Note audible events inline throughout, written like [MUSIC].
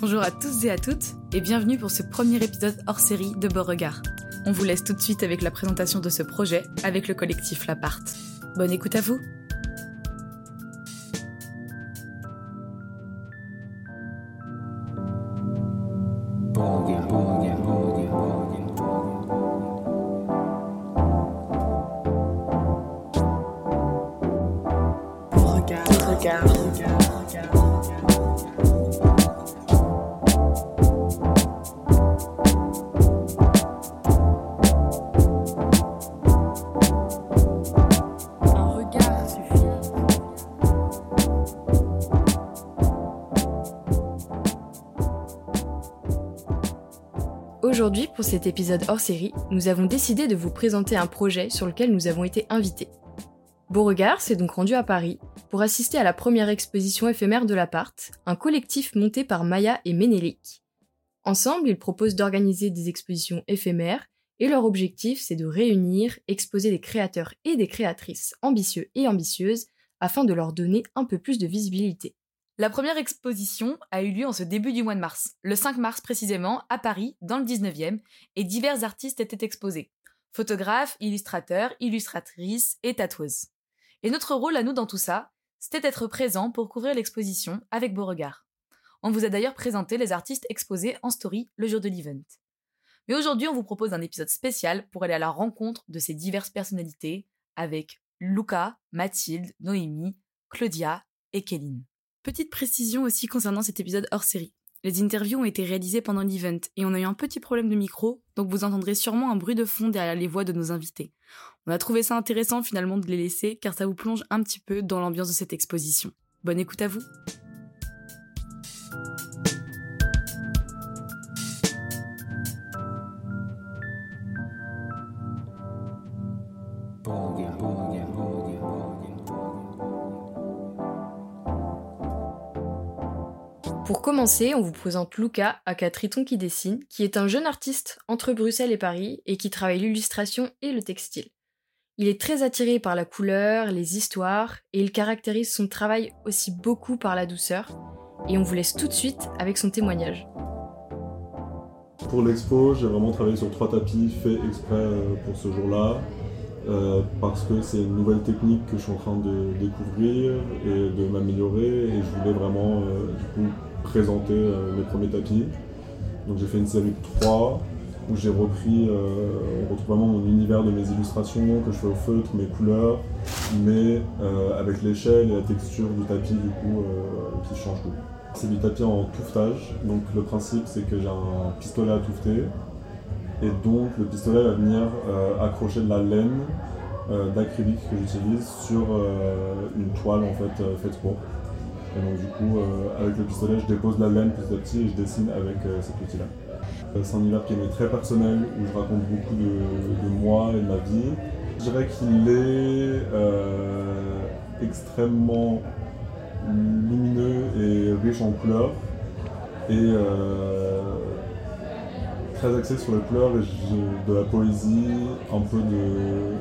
Bonjour à tous et à toutes, et bienvenue pour ce premier épisode hors série de Beauregard. On vous laisse tout de suite avec la présentation de ce projet avec le collectif Lapart. Bonne écoute à vous! Aujourd'hui, pour cet épisode hors série, nous avons décidé de vous présenter un projet sur lequel nous avons été invités. Beauregard s'est donc rendu à Paris pour assister à la première exposition éphémère de l'appart, un collectif monté par Maya et Ménélique. Ensemble, ils proposent d'organiser des expositions éphémères et leur objectif, c'est de réunir, exposer des créateurs et des créatrices ambitieux et ambitieuses afin de leur donner un peu plus de visibilité. La première exposition a eu lieu en ce début du mois de mars, le 5 mars précisément, à Paris, dans le 19e, et divers artistes étaient exposés. Photographes, illustrateurs, illustratrices et tatoueuses. Et notre rôle à nous dans tout ça, c'était d'être présent pour couvrir l'exposition avec Beauregard. On vous a d'ailleurs présenté les artistes exposés en story le jour de l'event. Mais aujourd'hui, on vous propose un épisode spécial pour aller à la rencontre de ces diverses personnalités avec Luca, Mathilde, Noémie, Claudia et Kéline. Petite précision aussi concernant cet épisode hors série. Les interviews ont été réalisées pendant l'event et on a eu un petit problème de micro, donc vous entendrez sûrement un bruit de fond derrière les voix de nos invités. On a trouvé ça intéressant finalement de les laisser car ça vous plonge un petit peu dans l'ambiance de cette exposition. Bonne écoute à vous. Pour commencer, on vous présente Luca, aka Triton qui dessine, qui est un jeune artiste entre Bruxelles et Paris et qui travaille l'illustration et le textile. Il est très attiré par la couleur, les histoires, et il caractérise son travail aussi beaucoup par la douceur. Et on vous laisse tout de suite avec son témoignage. Pour l'expo, j'ai vraiment travaillé sur trois tapis faits exprès euh, pour ce jour-là, euh, parce que c'est une nouvelle technique que je suis en train de découvrir et de m'améliorer, et je voulais vraiment euh, du coup présenter euh, mes premiers tapis. Donc j'ai fait une série de trois où j'ai repris, on mon univers de mes illustrations que je fais au feutre, mes couleurs, mais avec l'échelle et la texture du tapis du coup qui change tout. C'est du tapis en touffetage, donc le principe c'est que j'ai un pistolet à touffer et donc le pistolet va venir euh, accrocher de la laine euh, d'acrylique que j'utilise sur euh, une toile en fait faite pour. Et donc du coup avec le pistolet je dépose la laine petit à petit et je dessine avec cet outil là. Euh, C'est un univers qui est très personnel où je raconte beaucoup de, moi et de ma vie. Je dirais qu'il est extrêmement lumineux et riche en couleurs et très axé sur les couleurs et de la poésie, un peu de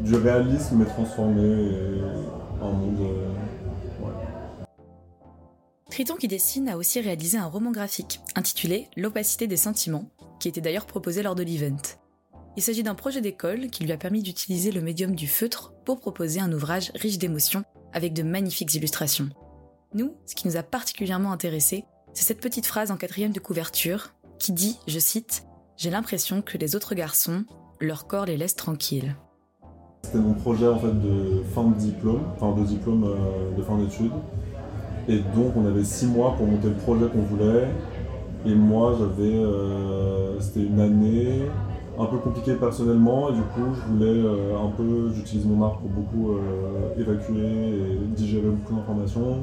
du réalisme mais transformé et un monde euh. Triton qui dessine a aussi réalisé un roman graphique intitulé L'opacité des sentiments, qui était d'ailleurs proposé lors de l'event. Il s'agit d'un projet d'école qui lui a permis d'utiliser le médium du feutre pour proposer un ouvrage riche d'émotions avec de magnifiques illustrations. Nous, ce qui nous a particulièrement intéressé, c'est cette petite phrase en quatrième de couverture qui dit, je cite, J'ai l'impression que les autres garçons, leur corps les laisse tranquilles. C'était mon projet en fait de fin de diplôme, enfin de diplôme euh, de fin d'études. Et donc on avait six mois pour monter le projet qu'on voulait. Et moi j'avais, euh, c'était une année un peu compliquée personnellement. Et du coup je voulais euh, un peu, j'utilise mon art pour beaucoup évacuer et digérer beaucoup d'informations.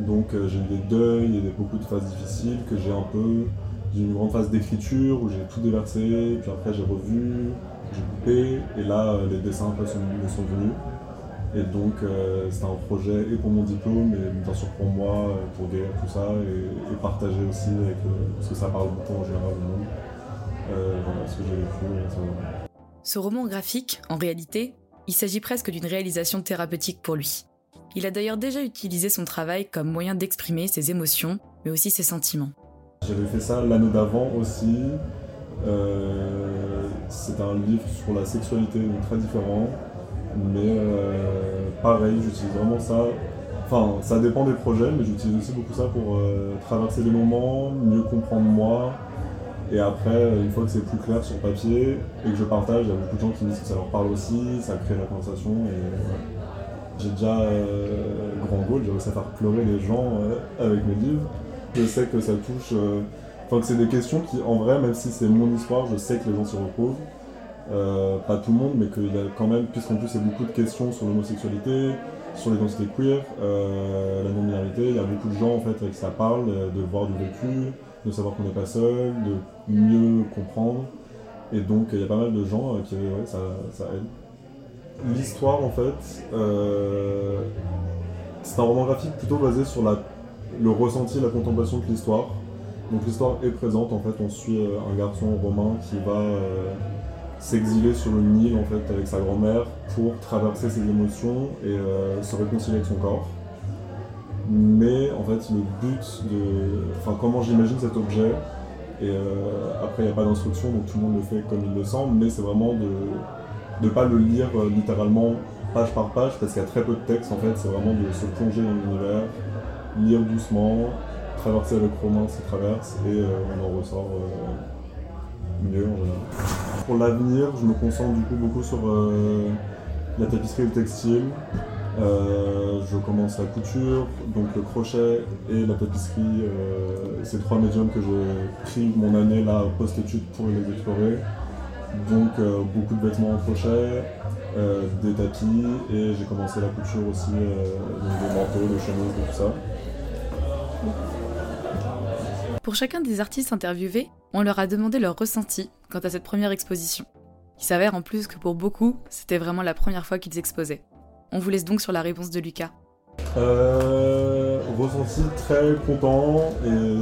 Donc j'ai eu des deuils et beaucoup de phases difficiles que j'ai un peu. J'ai eu une grande phase d'écriture où j'ai tout déversé, puis après j'ai revu, j'ai coupé, et là euh, les dessins après sont, me sont venus. Et donc euh, c'était un projet et pour mon diplôme et bien sûr pour moi, euh, pour guérir tout ça et, partager aussi avec euh, parce que ça parle beaucoup en général au monde. Euh, voilà ce que j'ai vécu. Ce roman graphique, en réalité, il s'agit presque d'une réalisation thérapeutique pour lui. Il a d'ailleurs déjà utilisé son travail comme moyen d'exprimer ses émotions mais aussi ses sentiments. J'avais fait ça l'année d'avant aussi. Euh, c'est un livre sur la sexualité, donc très différent. Mais euh, pareil, j'utilise vraiment ça. Enfin, ça dépend des projets, mais j'utilise aussi beaucoup ça pour euh, traverser des moments, mieux comprendre moi. Et après, une fois que c'est plus clair sur papier et que je partage, il y a beaucoup de gens qui me disent que ça leur parle aussi, ça crée la conversation. Et J'ai déjà grand goal, j'ai réussi à faire pleurer les gens avec mes livres. Je sais que ça touche Enfin, que c'est des questions qui, en vrai, même si c'est mon histoire, je sais que les gens s'y retrouvent. Euh, pas tout le monde, mais qu'il y a quand même, puisqu'en plus il y a beaucoup de questions sur l'homosexualité, sur l'identité queer, euh, la non-binarité, il y a beaucoup de gens en fait avec qui ça parle, euh, de voir du vécu, de savoir qu'on n'est pas seul, de mieux comprendre. Et donc il y a pas mal de gens qui, ouais, ça, ça aide. L'histoire en fait, c'est un roman graphique plutôt basé sur la, le ressenti, la contemplation de l'histoire. Donc l'histoire est présente, en fait, on suit euh, un garçon romain qui va euh, s'exiler sur le Nil en fait avec sa grand-mère pour traverser ses émotions et euh, se réconcilier avec son corps. Mais en fait le but de. Enfin comment j'imagine cet objet, et après il n'y a pas d'instruction donc tout le monde le fait comme il le sent, mais c'est vraiment de ne pas le lire littéralement page par page parce qu'il y a très peu de texte en fait, c'est vraiment de se plonger dans l'univers, lire doucement, traverser avec Romain ses traverse et euh, on en ressort euh, mieux. Pour l'avenir, je me concentre du coup beaucoup sur euh, la tapisserie et le textile. je commence la couture, donc le crochet et la tapisserie, c'est trois médiums que j'ai pris mon année là post-études pour les explorer. Donc beaucoup de vêtements en crochet, des tapis et j'ai commencé la couture aussi, donc des manteaux, des chemises, tout ça. Pour chacun des artistes interviewés, on leur a demandé leur ressenti quant à cette première exposition. Il s'avère en plus que pour beaucoup, c'était vraiment la première fois qu'ils exposaient. On vous laisse donc sur la réponse de Lucas. Euh, ressenti très content et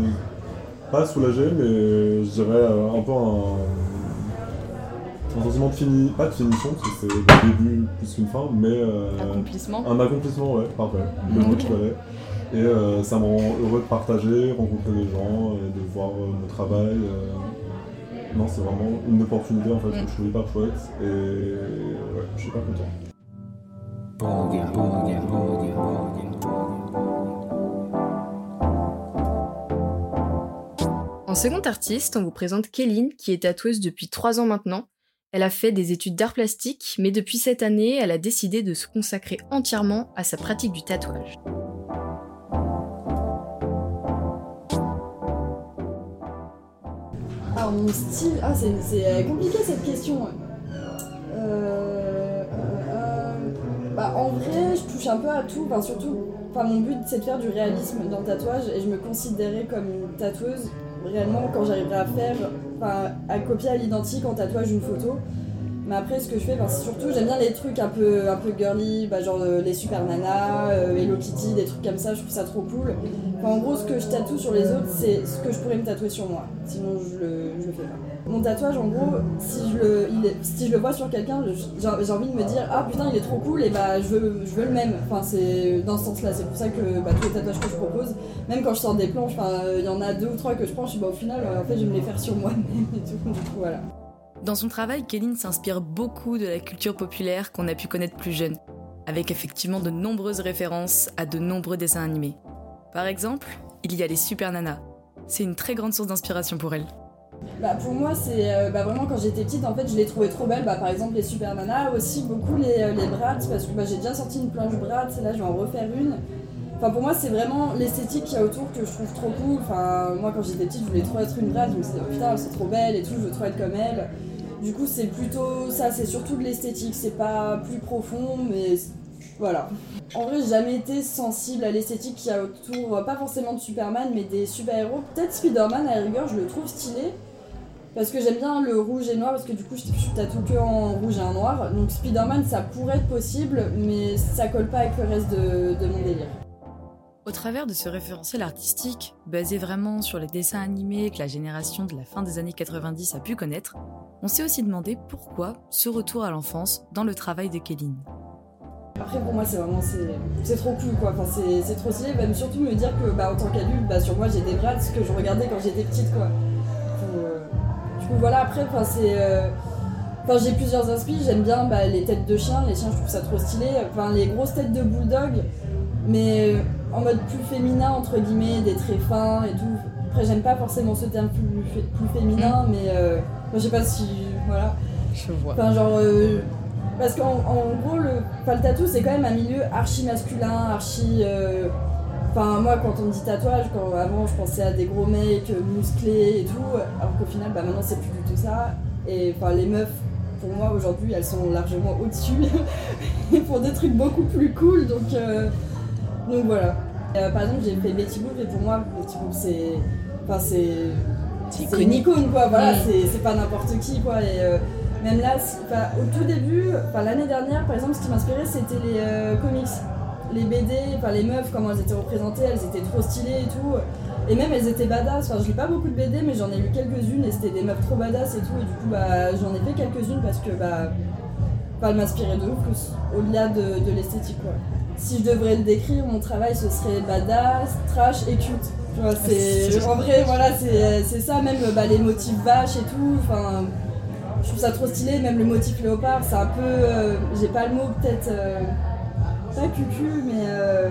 pas soulagé, mais je dirais euh, un peu un, sentiment de fini, pas de finition, parce que c'est le début plus qu'une fin, mais euh, accomplissement. un accomplissement, ouais, parfait. Le mot et euh, ça me rend heureux de partager, rencontrer des gens, et de voir euh, mon travail. Euh. Non, c'est vraiment une opportunité en fait que je trouve hyper chouette et ouais, je suis pas content. En second artiste, on vous présente Kéline, qui est tatoueuse depuis 3 ans maintenant. Elle a fait des études d'art plastique, mais depuis cette année, elle a décidé de se consacrer entièrement à sa pratique du tatouage. Mon style. Ah, c'est euh, compliqué cette question. Euh, euh, bah, en vrai, je touche un peu à tout. Enfin, surtout, mon but c'est de faire du réalisme dans le tatouage et je me considérais comme une tatoueuse réellement quand j'arriverai à faire, enfin, à copier à l'identique en tatouage une photo. Mais après, ce que je fais, surtout, j'aime bien les trucs un peu, un peu girly, bah, genre les super nanas, Hello Kitty, des trucs comme ça, je trouve ça trop cool. En gros, ce que je tatoue sur les autres, c'est ce que je pourrais me tatouer sur moi. Sinon, je le, je le fais pas. Mon tatouage, en gros, si je le, si je le vois sur quelqu'un, j'ai envie de me dire Ah putain, il est trop cool, et bah je veux, je veux le même. Enfin, c'est dans ce sens-là. C'est pour ça que bah, tous les tatouages que je propose, même quand je sors des planches, il y en a deux ou trois que je pense, je bah, au final, en fait, je vais me les faire sur moi-même [LAUGHS] et tout. Voilà. Dans son travail, Kéline s'inspire beaucoup de la culture populaire qu'on a pu connaître plus jeune, avec effectivement de nombreuses références à de nombreux dessins animés. Par exemple, il y a les Super Nanas. C'est une très grande source d'inspiration pour elle. Bah pour moi, c'est euh, bah vraiment quand j'étais petite, en fait, je les trouvais trop belles. Bah, par exemple, les Super Nanas, aussi beaucoup les, euh, les parce que bah, j'ai déjà sorti une planche Bratz, et là je vais en refaire une. Enfin, pour moi, c'est vraiment l'esthétique qu'il y a autour que je trouve trop cool. Enfin, moi, quand j'étais petite, je voulais trop être une Bratz, je me disais, oh, putain, c'est trop belle et tout, je veux trop être comme elle. Du coup, c'est plutôt ça, c'est surtout de l'esthétique, c'est pas plus profond, mais voilà. En vrai, j'ai jamais été sensible à l'esthétique qu'il y a autour, pas forcément de Superman, mais des super-héros. Peut-être Spider-Man, à rigueur, je le trouve stylé. Parce que j'aime bien le rouge et noir, parce que du coup, je suis tatoue que en rouge et en noir. Donc Spider-Man, ça pourrait être possible, mais ça colle pas avec le reste de, de mon délire. Au travers de ce référentiel artistique, basé vraiment sur les dessins animés que la génération de la fin des années 90 a pu connaître, on s'est aussi demandé pourquoi ce retour à l'enfance dans le travail de Kéline. Après pour moi c'est vraiment c'est trop cool quoi, enfin, c'est trop stylé, même surtout me dire que bah, en tant qu'adulte, bah, sur moi j'ai des bras ce que je regardais quand j'étais petite quoi. Du coup, voilà après enfin c'est Enfin, j'ai plusieurs inspirations, j'aime bien bah, les têtes de chiens, les chiens je trouve ça trop stylé, enfin les grosses têtes de bulldog, mais en mode plus féminin entre guillemets, des traits fins et tout. Après j'aime pas forcément ce terme plus, plus féminin, mm. mais euh, je sais pas si voilà. Je vois. Enfin genre euh, parce qu'en gros le, le tatou c'est quand même un milieu archi masculin, archi euh, Enfin, moi, quand on me dit tatouage, quand avant je pensais à des gros mecs musclés et tout, alors qu'au final, bah, maintenant c'est plus du tout ça. Et enfin, les meufs, pour moi aujourd'hui elles sont largement au-dessus [LAUGHS] et pour des trucs beaucoup plus cool donc, euh, donc voilà. Euh, par exemple j'ai fait Betty Boop et pour moi Betty Boop c'est enfin c'est une icône quoi voilà mm. c'est pas n'importe qui quoi et euh, même là au tout début l'année dernière par exemple ce qui m'inspirait c'était les comics les BD les meufs comment elles étaient représentées elles étaient trop stylées et tout et même elles étaient badass. Enfin, je lis pas beaucoup de BD, mais j'en ai lu quelques-unes et c'était des meufs trop badass et tout. Et du coup, bah, j'en ai fait quelques-unes parce que bah, bah elle m'inspirait de ouf, au-delà de, de l'esthétique. Quoi. Si je devrais le décrire, mon travail ce serait badass, trash et cute. Tu vois, c'est, en vrai, voilà, c'est, ça, même bah, les motifs vaches et tout. Enfin, je trouve ça trop stylé, même le motif léopard, c'est un peu. Euh, j'ai pas le mot, peut-être. Euh, pas cucu, mais. Euh,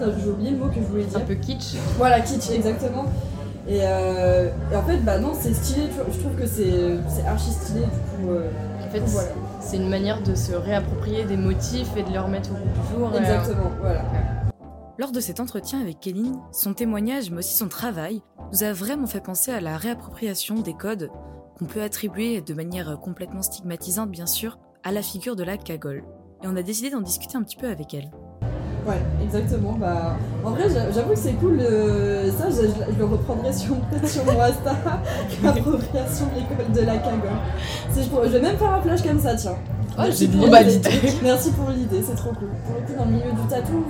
j'ai oublié le mot que je voulais dire. Un peu kitsch. Voilà, kitsch, exactement. Et, euh, en fait, bah non, c'est stylé, je trouve que c'est archi stylé, du coup. Euh, en fait, c'est une manière de se réapproprier des motifs et de les remettre au goût du jour. Euh, exactement, voilà. Lors de cet entretien avec Kéline, son témoignage, mais aussi son travail, nous a vraiment fait penser à la réappropriation des codes qu'on peut attribuer de manière complètement stigmatisante, bien sûr, à la figure de la cagole. Et on a décidé d'en discuter un petit peu avec elle. Ouais, exactement. Bah, en vrai, j'avoue que c'est cool. ça, je, le reprendrai sur, [LAUGHS] sur mon Insta, [LAUGHS] l'appropriation [LAUGHS] de l'école de la cagole. Je, vais même faire un flash comme ça, tiens. Oh, j'ai pour bah, Merci pour l'idée, c'est trop cool. Pour le coup, dans le milieu du tatou,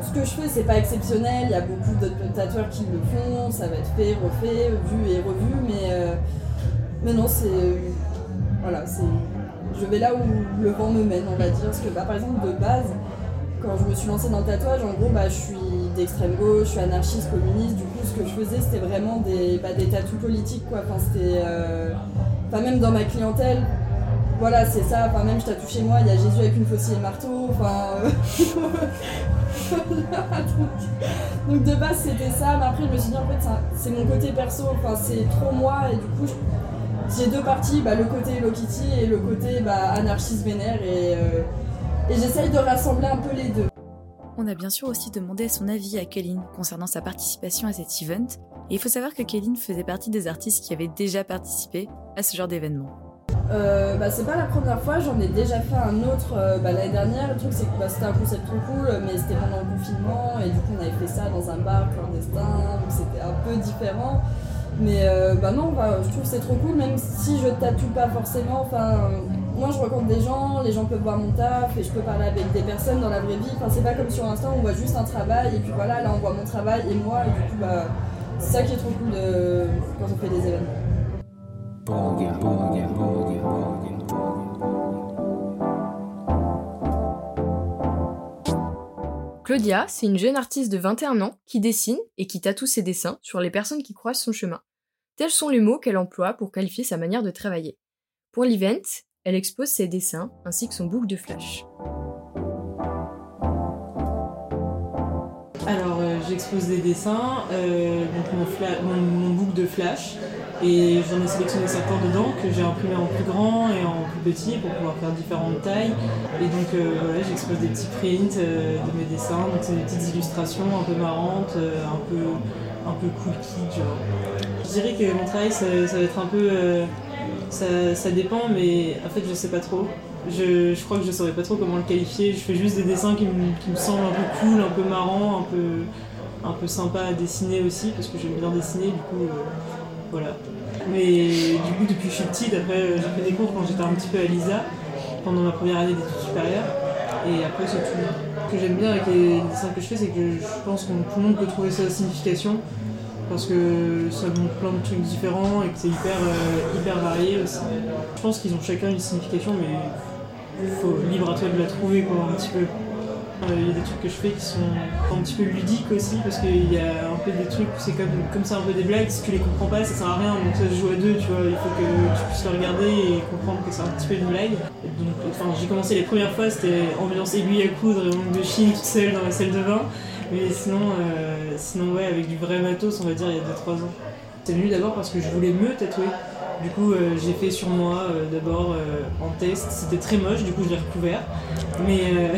ce que je fais, c'est pas exceptionnel. Il y a beaucoup d'autres tatoueurs qui le font. Ça va être fait, refait, vu et revu, mais, euh, mais non, c'est. Voilà, c'est. Je vais là où le vent me mène, on va dire. Parce que, bah, par exemple, de base, quand je me suis lancée dans le tatouage, en gros, bah, je suis d'extrême gauche, je suis anarchiste, communiste. Du coup, ce que je faisais, c'était vraiment des, bah, des tatous politiques, quoi. Enfin, c'était. Euh, même dans ma clientèle, voilà, c'est ça. Enfin, même je tatoue chez moi, il y a Jésus avec une faucille et marteau. Enfin. Euh, [LAUGHS] donc, de base, c'était ça. Mais après, je me suis dit, en fait, c'est mon côté perso. Enfin, c'est trop moi. Et du coup, j'ai deux parties, bah, le côté Hello Kitty et le côté bah, anarchiste vénère. Et. Euh, et j'essaye de rassembler un peu les deux. On a bien sûr aussi demandé son avis à Kéline concernant sa participation à cet event, et il faut savoir que Kéline faisait partie des artistes qui avaient déjà participé à ce genre d'événement. Euh, bah, c'est pas la première fois, j'en ai déjà fait un autre euh, bah, l'année dernière. Le truc, c'est que bah, c'était un concept trop cool, mais c'était pendant le confinement, et du coup, on avait fait ça dans un bar clandestin, donc c'était un peu différent. Mais euh, bah non, je trouve c'est trop cool, même si je tatoue pas forcément. Enfin, moi je rencontre des gens, les gens peuvent voir mon taf et je peux parler avec des personnes dans la vraie vie. Enfin, c'est pas comme sur Insta, on voit juste un travail et puis voilà, là on voit mon travail et moi, et du coup, bah, c'est ça qui est trop cool de... quand on fait des événements. Claudia, c'est une jeune artiste de 21 ans qui dessine et qui tatoue ses dessins sur les personnes qui croisent son chemin. Tels sont les mots qu'elle emploie pour qualifier sa manière de travailler. Pour l'event, elle expose ses dessins ainsi que son boucle de flash. Alors, euh, j'expose des dessins, euh, donc mon, boucle de flash, et j'en ai sélectionné certains dedans que j'ai imprimé en plus grand et en plus petit pour pouvoir faire différentes tailles. Et donc euh, voilà, j'expose des petits prints de mes dessins, donc c'est des petites illustrations un peu marrantes, un peu un peu cool kid Je dirais que mon travail ça va être un peu ça, dépend, mais en fait, je sais pas trop. Je, crois que je saurais pas trop comment le qualifier. Je fais juste des dessins qui me, semblent un peu cool, un peu marrant, un peu, un peu sympa à dessiner aussi, parce que j'aime bien dessiner, du coup, euh, voilà. Mais du coup, depuis que je suis petite, après, j'ai fait des cours quand j'étais un petit peu à l'ISA, pendant ma première année d'études supérieures, et après, c'est tout. Ce que j'aime bien avec les dessins que je fais, c'est que je pense que tout le monde peut trouver sa signification parce que ça montre plein de trucs différents et que c'est hyper, euh, hyper varié aussi. Je pense qu'ils ont chacun une signification, mais faut libre à toi de la trouver quoi, un petit peu. Euh, Il y a des trucs que je fais qui sont un petit peu ludiques aussi parce qu'il y a un peu des trucs où c'est comme, comme ça un peu des blagues, si tu les comprends pas ça sert à rien donc ça se joue à deux tu vois, il faut que tu puisses le regarder et comprendre que c'est un petit peu une blague. Donc enfin j'ai commencé les premières fois c'était ambiance aiguille à coudre et manque de chine toute seule dans la salle de bain mais sinon, euh, sinon ouais avec du vrai matos on va dire il y a 2-3 ans. C'est venu d'abord parce que je voulais me tatouer. Du coup, euh, j'ai fait sur moi euh, d'abord euh, en test. C'était très moche, du coup, je l'ai recouvert. Mais,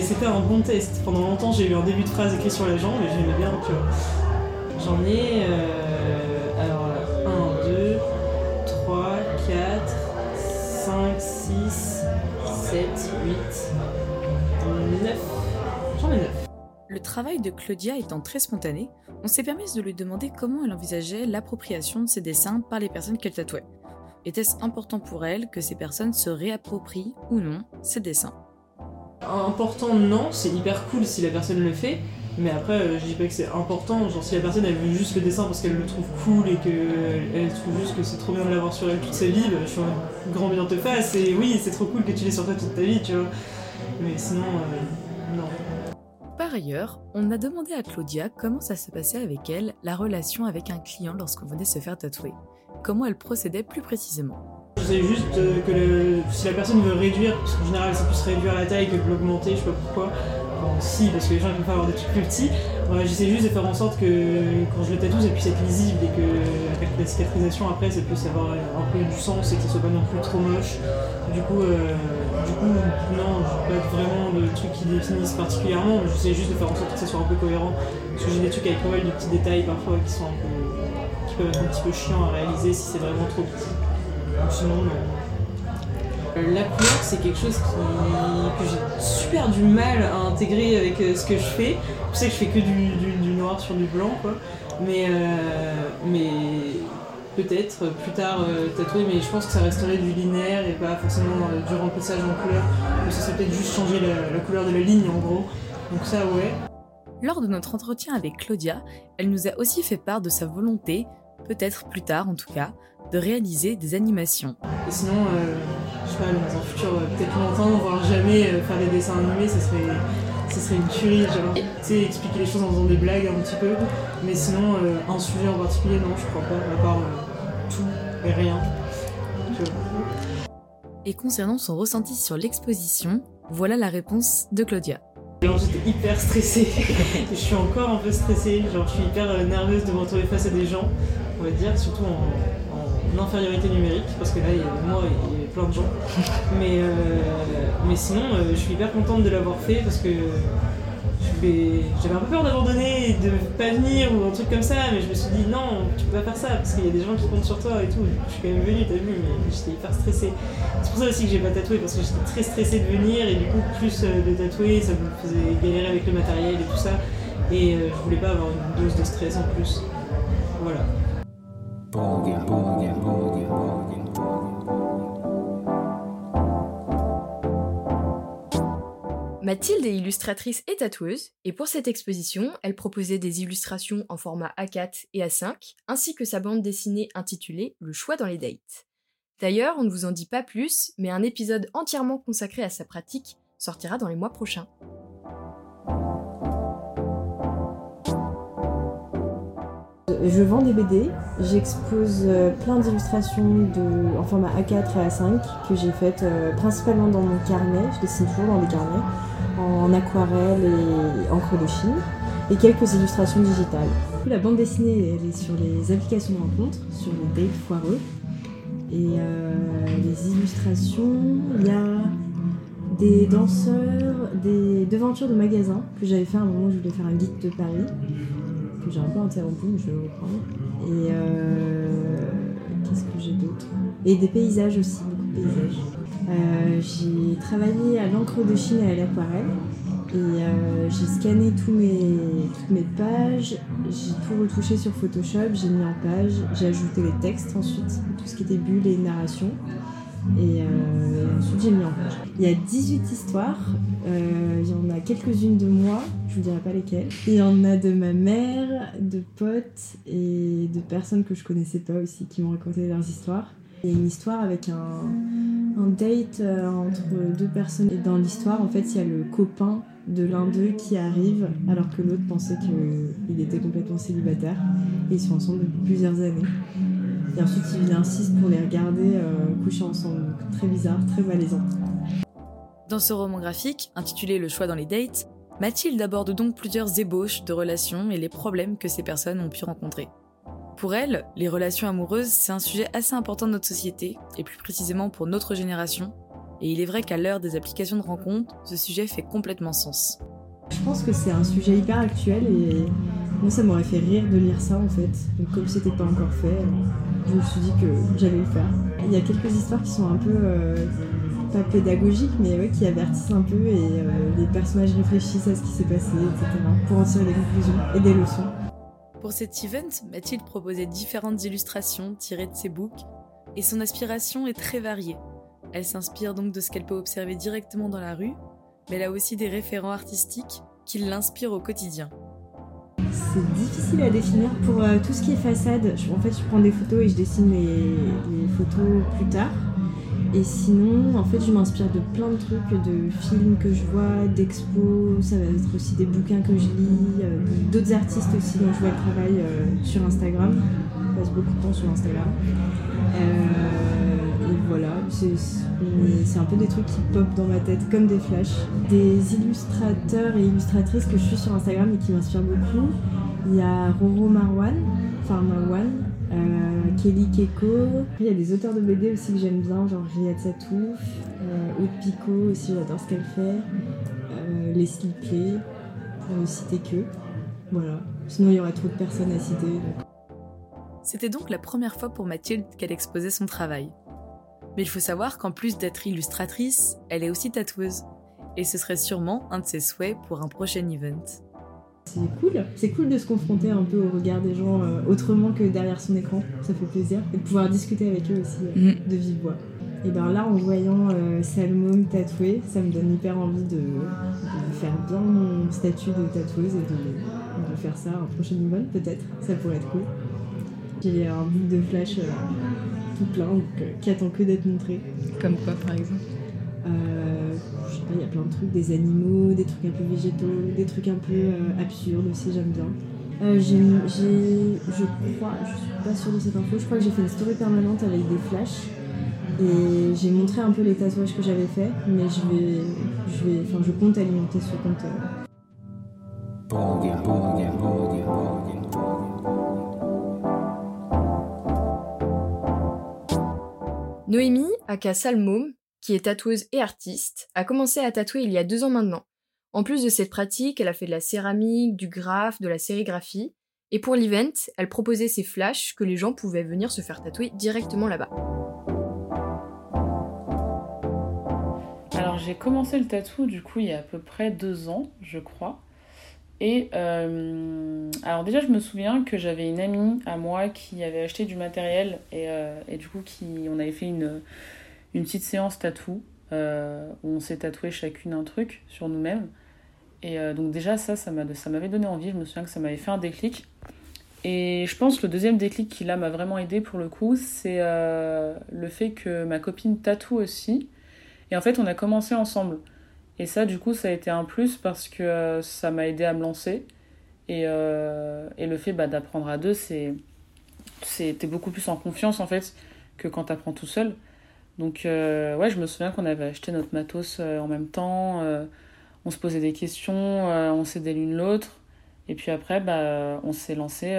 [LAUGHS] c'était un bon test. Pendant longtemps, j'ai eu un début de phrase écrit sur la jambe et j'aimais bien, tu vois. J'en ai. alors, 1, 2, 3, 4, 5, 6, 7, 8, 9. J'en ai 9. Le travail de Claudia étant très spontané, on s'est permis de lui demander comment elle envisageait l'appropriation de ses dessins par les personnes qu'elle tatouait. Était-ce important pour elle que ces personnes se réapproprient ou non ses dessins? Important, non, c'est hyper cool si la personne le fait. Mais après, euh, je dis pas que c'est important. Genre, si la personne elle veut juste le dessin parce qu'elle le trouve cool et qu'elle trouve juste que c'est trop bien de l'avoir sur elle toute sa vie, bah, je suis un grand bien te fasse. Et oui, c'est trop cool que tu l'aies sur toi toute ta vie, tu vois. Mais sinon, euh, non. Par ailleurs, on a demandé à Claudia comment ça se passait avec elle, la relation avec un client lorsqu'on venait se faire tatouer. Comment elle procédait plus précisément. Je sais juste euh, que si la personne veut réduire, parce qu'en général c'est plus réduire la taille que de l'augmenter, je sais pas pourquoi. Si, parce que les gens ils préfèrent avoir des trucs plus petits. Ouais, J'essaie juste de faire en sorte que quand je le tatoue, ça puisse être lisible et que avec la cicatrisation après, ça puisse avoir un peu du sens et que ce soit pas non plus trop moche. Du coup, euh, du coup non, j'ai pas vraiment de trucs qui définissent particulièrement, j'essaie juste de faire en sorte que ça soit un peu cohérent. Parce que j'ai des trucs avec pas mal de petits détails parfois qui sont un peu. qui peuvent être un petit peu chiants à réaliser si c'est vraiment trop petit. Sinon, non. La couleur, c'est quelque chose que j'ai super du mal à intégrer avec euh, ce que je fais. Je sais que je fais que du, noir sur du blanc, quoi. Mais, euh, mais peut-être plus tard euh, tatouer, mais je pense que ça resterait du linéaire et pas forcément euh, du remplissage en couleur. Mais ça peut-être juste changer la couleur de la ligne en gros. Donc ça, ouais. Lors de notre entretien avec Claudia, elle nous a aussi fait part de sa volonté, peut-être plus tard en tout cas, de réaliser des animations. Et sinon, euh, je sais pas, dans un futur euh, peut-être lointain, voire jamais euh, faire des dessins animés, ça serait, ça serait une tuerie. Genre, tu sais, expliquer les choses en faisant des blagues un petit peu. Mais sinon, euh, un sujet en particulier, non, je crois pas, à part euh, tout et rien. Et concernant son ressenti sur l'exposition, voilà la réponse de Claudia. Alors j'étais hyper stressée, [LAUGHS] je suis encore un peu stressée, genre je suis hyper nerveuse de me retrouver face à des gens, on va dire, surtout en, infériorité numérique, parce que là il y avait moi et plein de gens. Mais, euh, mais sinon euh, je suis hyper contente de l'avoir fait parce que j'avais un peu peur d'abandonner et de pas venir ou un truc comme ça, mais je me suis dit non, tu peux pas faire ça parce qu'il y a des gens qui comptent sur toi et tout. Je suis quand même venue, t'as vu, mais j'étais hyper stressée. C'est pour ça aussi que j'ai pas tatoué parce que j'étais très stressée de venir et du coup plus euh, de tatouer ça me faisait galérer avec le matériel et tout ça et euh, je voulais pas avoir une dose de stress en plus. Voilà. Mathilde est illustratrice et tatoueuse, et pour cette exposition, elle proposait des illustrations en format A4 et A5, ainsi que sa bande dessinée intitulée Le choix dans les dates. D'ailleurs, on ne vous en dit pas plus, mais un épisode entièrement consacré à sa pratique sortira dans les mois prochains. Je vends des BD, j'expose euh, plein d'illustrations de- en format A4 et A5 que j'ai faites euh, principalement dans mon carnet, je dessine toujours dans des carnets, en aquarelle et encre de Chine, et quelques illustrations digitales. La bande dessinée, elle est sur les applications de rencontre, sur les dates foireux. Et euh, les illustrations, il y a des danseurs, des devantures de magasins que j'avais fait à un moment où je voulais faire un guide de Paris j'ai un peu interrompu, mais je vais reprendre. Et euh, qu'est-ce que j'ai d'autre? Et des paysages aussi, beaucoup de paysages. Euh, j'ai travaillé à l'encre de Chine et à l'aquarelle. Et euh, j'ai scanné tous mes, toutes mes pages, j'ai tout retouché sur Photoshop, j'ai mis en page, j'ai ajouté les textes ensuite, tout ce qui était bulles et narration. Et, euh, et ensuite j'ai mis en page. Il y a 18 histoires, euh, il y en a quelques-unes de moi, je vous dirai pas lesquelles. Il y en a de ma mère, de potes et de personnes que je connaissais pas aussi qui m'ont raconté leurs histoires. Il y a une histoire avec un, un date euh, entre deux personnes. Et dans l'histoire, en fait, il y a le copain de l'un d'eux qui arrive alors que l'autre pensait qu'il était complètement célibataire. Et ils sont ensemble depuis plusieurs années. Et ensuite, il insiste pour les regarder euh, coucher ensemble. très bizarre, très malaisant. Dans ce roman graphique, intitulé Le choix dans les dates, Mathilde aborde donc plusieurs ébauches de relations et les problèmes que ces personnes ont pu rencontrer. Pour elle, les relations amoureuses, c'est un sujet assez important de notre société, et plus précisément pour notre génération, et il est vrai qu'à l'heure des applications de rencontres, ce sujet fait complètement sens. Je pense que c'est un sujet hyper actuel et moi ça m'aurait fait rire de lire ça en fait. Donc comme c'était pas encore fait, je me suis dit que j'allais le faire. Il y a quelques histoires qui sont un peu euh, pas pédagogiques mais qui avertissent un peu et euh, les personnages réfléchissent à ce qui s'est passé, etc. pour en tirer des conclusions et des leçons. Pour cet event, Mathilde proposait différentes illustrations tirées de ses books, et son inspiration est très variée. Elle s'inspire donc de ce qu'elle peut observer directement dans la rue, mais elle a aussi des référents artistiques qui l'inspirent au quotidien. C'est difficile à définir pour euh, tout ce qui est façade. en fait, je prends des photos et je dessine les photos plus tard. Et sinon, en fait, je m'inspire de plein de trucs, de films que je vois, d'expos, ça va être aussi des bouquins que je lis, euh, d'autres artistes aussi dont je vois le travail euh, sur Instagram. Je passe beaucoup de temps sur Instagram. Voilà, c'est un peu des trucs qui popent dans ma tête comme des flashs. Des illustrateurs et illustratrices que je suis sur Instagram et qui m'inspirent beaucoup. Il y a Roro Marwan, enfin Marwan, euh, Kelly Keko. il y a des auteurs de BD aussi que j'aime bien, genre Riyad Satouf, euh, Aude Picot aussi, j'adore ce qu'elle fait. Euh, Leslie Play, ne citer que. Voilà. Sinon, il y aurait trop de personnes à citer. C'était donc la première fois pour Mathilde qu'elle exposait son travail. Mais il faut savoir qu'en plus d'être illustratrice, elle est aussi tatoueuse. Et ce serait sûrement un de ses souhaits pour un prochain event. C'est cool, c'est cool de se confronter un peu au regard des gens euh, autrement que derrière son écran, ça fait plaisir. Et de pouvoir discuter avec eux aussi euh, mm. de vive voix. Et bien là, en voyant euh, Salmon tatoué, ça me donne hyper envie de, faire bien mon statut de tatoueuse et de, faire ça en prochaine nouvelle, peut-être. Ça pourrait être cool. J'ai un bout de flash tout plein, qui attend que d'être montré. Comme quoi, par exemple il y a plein de trucs, des animaux, des trucs un peu végétaux, des trucs un peu euh, absurdes aussi, j'aime bien. Euh, j'ai, je crois, je suis pas sûre de cette info, je crois que j'ai fait une story permanente avec des flashs et j'ai montré un peu les tatouages que j'avais fait, mais je vais, je vais, enfin, je compte alimenter ce compte. Noémie, aka Salmom, qui est tatoueuse et artiste, a commencé à tatouer il y a deux ans maintenant. En plus de cette pratique, elle a fait de la céramique, du graphe, de la sérigraphie, et pour l'event, elle proposait ses flashs que les gens pouvaient venir se faire tatouer directement là-bas. Alors j'ai commencé le tatou du coup il y a à peu près deux ans, je crois. Et euh, alors déjà je me souviens que j'avais une amie à moi qui avait acheté du matériel et, euh, et du coup qui on avait fait une une petite séance tatou euh, où on s'est tatoué chacune un truc sur nous-mêmes. Et donc déjà ça, ça m'avait donné envie, je me souviens que ça m'avait fait un déclic. Et je pense que le deuxième déclic qui là m'a vraiment aidé pour le coup, c'est le fait que ma copine tatoue aussi. Et en fait on a commencé ensemble. Et ça du coup ça a été un plus parce que ça m'a aidé à me lancer. Et, et le fait bah, d'apprendre à deux, c'est t'es beaucoup plus en confiance en fait que quand t'apprends tout seul. Donc, euh, ouais, je me souviens qu'on avait acheté notre matos euh, en même temps. Euh, on se posait des questions, on s'aidait l'une l'autre. Et puis après, bah, on s'est lancé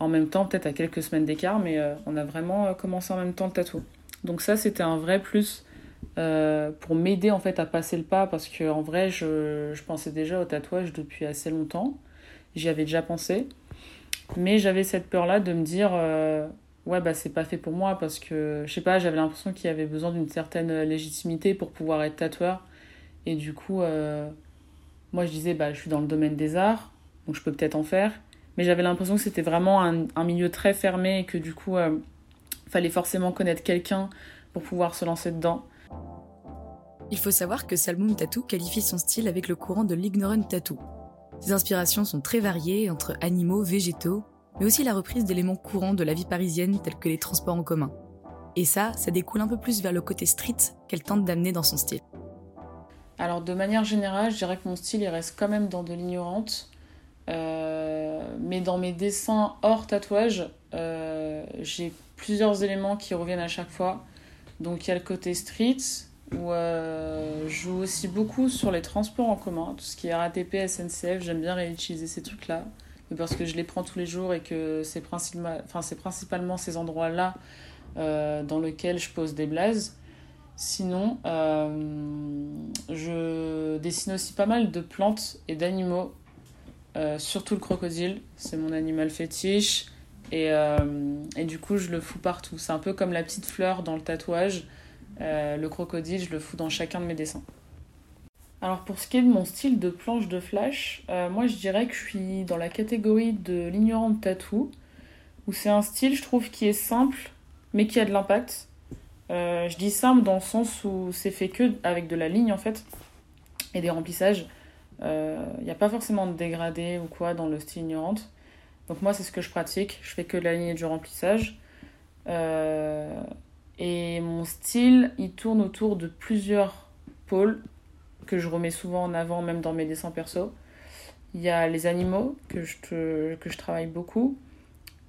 en même temps, peut-être à quelques semaines d'écart, mais on a vraiment commencé en même temps le tatou. Donc ça, c'était un vrai plus pour m'aider en fait à passer le pas, parce qu'en vrai, je, je, pensais déjà au tatouage depuis assez longtemps. J'y avais déjà pensé. Mais j'avais cette peur-là de me dire, ouais bah c'est pas fait pour moi parce que je sais pas j'avais l'impression qu'il y avait besoin d'une certaine légitimité pour pouvoir être tatoueur et du coup euh, moi je disais bah je suis dans le domaine des arts donc je peux peut-être en faire mais j'avais l'impression que c'était vraiment un, un, milieu très fermé et que du coup euh, fallait forcément connaître quelqu'un pour pouvoir se lancer dedans il faut savoir que Salmoum Tattoo qualifie son style avec le courant de l'ignorant tattoo ses inspirations sont très variées entre animaux végétaux mais aussi la reprise d'éléments courants de la vie parisienne tels que les transports en commun. Et ça, ça découle un peu plus vers le côté street qu'elle tente d'amener dans son style. Alors de manière générale, je dirais que mon style il reste quand même dans de l'ignorante. Euh, mais dans mes dessins hors tatouage, euh, j'ai plusieurs éléments qui reviennent à chaque fois. Donc il y a le côté street, où euh, je joue aussi beaucoup sur les transports en commun, tout ce qui est RATP, SNCF, j'aime bien réutiliser ces trucs-là. Parce que je les prends tous les jours et que c'est principalement, ces endroits-là dans lesquels je pose des blazes. Sinon, je dessine aussi pas mal de plantes et d'animaux euh, surtout le crocodile, c'est mon animal fétiche. Et, euh, et, du coup, je le fous partout. C'est un peu comme la petite fleur dans le tatouage. Euh, le crocodile, je le fous dans chacun de mes dessins. Alors pour ce qui est de mon style de planche de flash, moi je dirais que je suis dans la catégorie de l'ignorante tatou, où c'est un style, je trouve, qui est simple, mais qui a de l'impact. je dis simple dans le sens où c'est fait que avec de la ligne en fait, et des remplissages. Il euh, n'y a pas forcément de dégradé ou quoi dans le style ignorante. Donc moi, c'est ce que je pratique. Je fais que de la ligne et du remplissage. Euh, et mon style, il tourne autour de plusieurs pôles que je remets souvent en avant, même dans mes dessins perso. Il y a les animaux, que je, que je travaille beaucoup.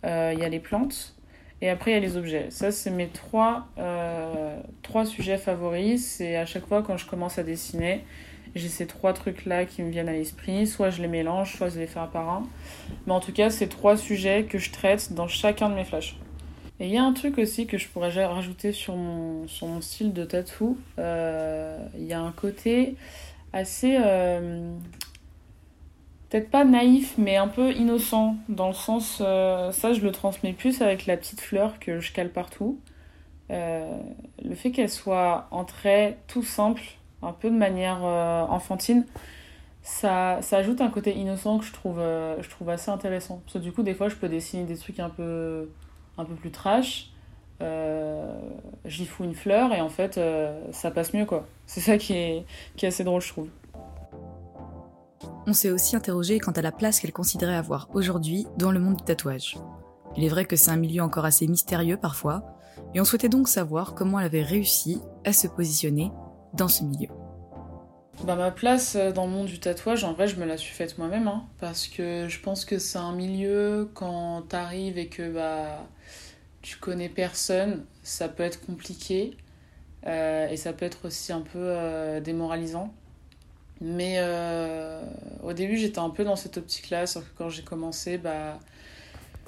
Euh, il y a les plantes. Et après, il y a les objets. Ça, c'est mes trois, trois sujets favoris. C'est à chaque fois quand je commence à dessiner, j'ai ces trois trucs-là qui me viennent à l'esprit. Soit je les mélange, soit je les fais un par un. Mais en tout cas, c'est trois sujets que je traite dans chacun de mes flashs. Et il y a un truc aussi que je pourrais rajouter sur mon, sur mon style de tatou. Euh, il y a un côté assez. Euh, peut-être pas naïf, mais un peu innocent. Dans le sens. Euh, ça, je le transmets plus avec la petite fleur que je cale partout. le fait qu'elle soit en trait tout simple un peu de manière enfantine, ça, ça ajoute un côté innocent que je trouve, je trouve assez intéressant. Parce que du coup, des fois, je peux dessiner des trucs un peu, un peu plus trash. Euh, j'y fous une fleur et en fait, ça passe mieux, quoi. C'est ça qui est, qui est assez drôle, je trouve. On s'est aussi interrogé quant à la place qu'elle considérait avoir aujourd'hui dans le monde du tatouage. Il est vrai que c'est un milieu encore assez mystérieux parfois, et on souhaitait donc savoir comment elle avait réussi à se positionner dans ce milieu bah, ma place euh, dans le monde du tatouage, en vrai, je me la suis faite moi-même. Hein, parce que je pense que c'est un milieu, quand t'arrives et que bah, tu connais personne, ça peut être compliqué. Euh, et ça peut être aussi un peu euh, démoralisant. Mais au début, j'étais un peu dans cette optique-là. Sauf que quand j'ai commencé, bah,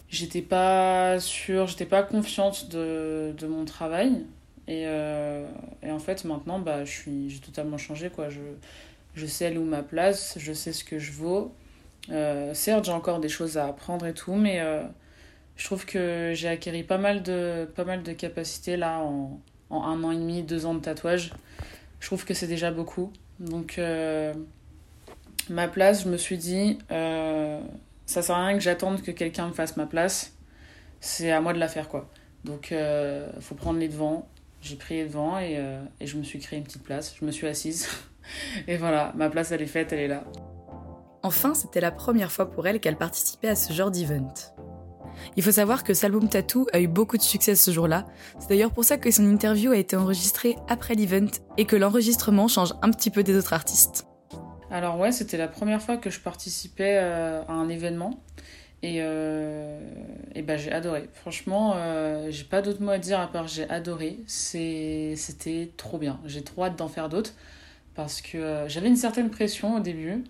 j'étais pas sûre, j'étais pas confiante de, de mon travail. Et, euh, et, en fait, maintenant, bah, j'ai totalement changé. Quoi. Je, je sais où ma place, je sais ce que je vaux. Euh, certes, j'ai encore des choses à apprendre et tout, mais euh, je trouve que j'ai acquis pas mal de, pas mal de capacités là en, en, un an et demi, deux ans de tatouage. Je trouve que c'est déjà beaucoup. Donc, ma place, je me suis dit, ça sert à rien que j'attende que quelqu'un me fasse ma place. C'est à moi de la faire, quoi. Donc, il faut prendre les devants j'ai pris devant et, euh, et, je me suis créé une petite place. Je me suis assise. [LAUGHS] et voilà, ma place, elle est faite, elle est là. Enfin, c'était la première fois pour elle qu'elle participait à ce genre d'event. Il faut savoir que Salboum Tattoo a eu beaucoup de succès ce jour-là. C'est d'ailleurs pour ça que son interview a été enregistrée après l'event et que l'enregistrement change un petit peu des autres artistes. Alors ouais, c'était la première fois que je participais euh, à un événement. Et, euh, bah, j'ai adoré. Franchement, euh, j'ai pas d'autres mots à dire à part j'ai adoré. C'était trop bien. J'ai trop hâte d'en faire d'autres parce que euh, j'avais une certaine pression au début.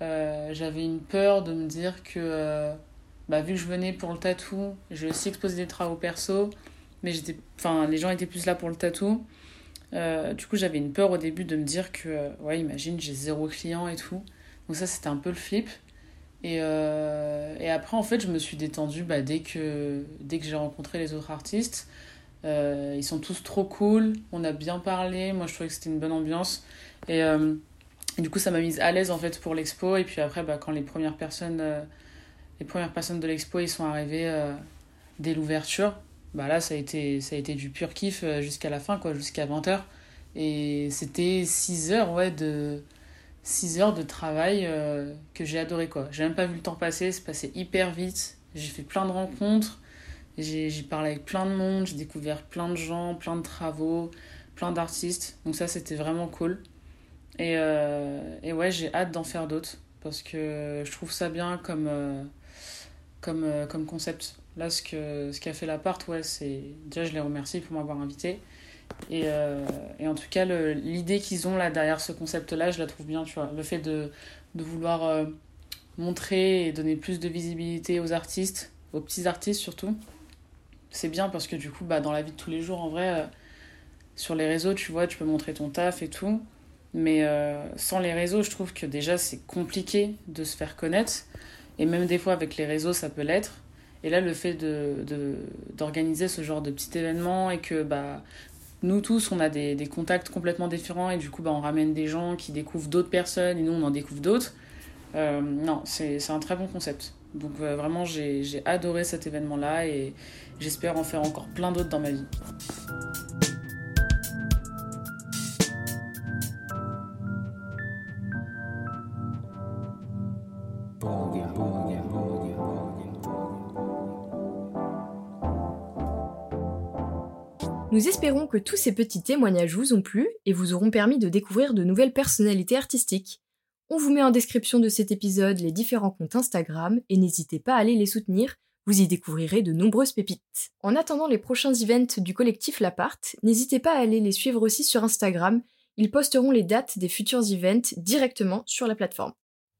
J'avais une peur de me dire que, bah, vu que je venais pour le tatou, j'ai aussi exposé des travaux perso, mais j'étais, enfin, les gens étaient plus là pour le tatou. du coup, j'avais une peur au début de me dire que, ouais, imagine, j'ai zéro client et tout. Donc, ça, c'était un peu le flip. Et, euh, et, après, en fait, je me suis détendue bah, dès que, dès que j'ai rencontré les autres artistes. Euh, ils sont tous trop cool, on a bien parlé, moi je trouvais que c'était une bonne ambiance. Et, euh, du coup, ça m'a mise à l'aise en fait pour l'expo. Et puis après, bah, quand les premières personnes, les premières personnes de l'expo ils sont arrivées dès l'ouverture, bah là ça a, été, ça a été du pur kiff jusqu'à la fin, quoi, jusqu'à 20h. Et c'était 6 heures ouais, de, 6 heures de travail euh, que j'ai adoré quoi. J'ai même pas vu le temps passer, c'est passé hyper vite. J'ai fait plein de rencontres J'ai parlé avec plein de monde, j'ai découvert plein de gens, plein de travaux, plein d'artistes. Donc ça, c'était vraiment cool. Et, et ouais, j'ai hâte d'en faire d'autres parce que je trouve ça bien comme, comme, comme concept. Là, ce qu'a ce qu'a fait l'appart, ouais, c'est. Déjà, je les remercie pour m'avoir invité. Et, euh, et, en tout cas, l'idée qu'ils ont là derrière ce concept-là, je la trouve bien, tu vois. Le fait de, de vouloir euh, montrer et donner plus de visibilité aux artistes, aux petits artistes surtout, c'est bien parce que du coup, bah, dans la vie de tous les jours, en vrai, euh, sur les réseaux, tu vois, tu peux montrer ton taf et tout. Mais sans les réseaux, je trouve que déjà, c'est compliqué de se faire connaître. Et même des fois, avec les réseaux, ça peut l'être. Et là, le fait d'organiser de, d'organiser ce genre de petit événement et que bah, nous tous, on a des, des, contacts complètement différents et du coup, bah, on ramène des gens qui découvrent d'autres personnes et nous, on en découvre d'autres. Euh, non, c'est un très bon concept. Donc euh, vraiment, j'ai adoré cet événement-là et j'espère en faire encore plein d'autres dans ma vie. Nous espérons que tous ces petits témoignages vous ont plu et vous auront permis de découvrir de nouvelles personnalités artistiques. On vous met en description de cet épisode les différents comptes Instagram et n'hésitez pas à aller les soutenir, vous y découvrirez de nombreuses pépites. En attendant les prochains events du collectif Lapart, n'hésitez pas à aller les suivre aussi sur Instagram, ils posteront les dates des futurs events directement sur la plateforme.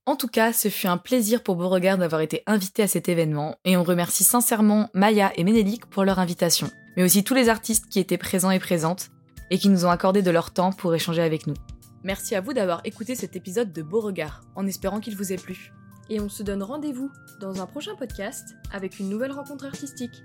En tout cas, ce fut un plaisir pour Beauregard d'avoir été invité à cet événement et on remercie sincèrement Maya et Ménélique pour leur invitation, mais aussi tous les artistes qui étaient présents et présentes et qui nous ont accordé de leur temps pour échanger avec nous. Merci à vous d'avoir écouté cet épisode de Beauregard, en espérant qu'il vous ait plu. Et on se donne rendez-vous dans un prochain podcast avec une nouvelle rencontre artistique.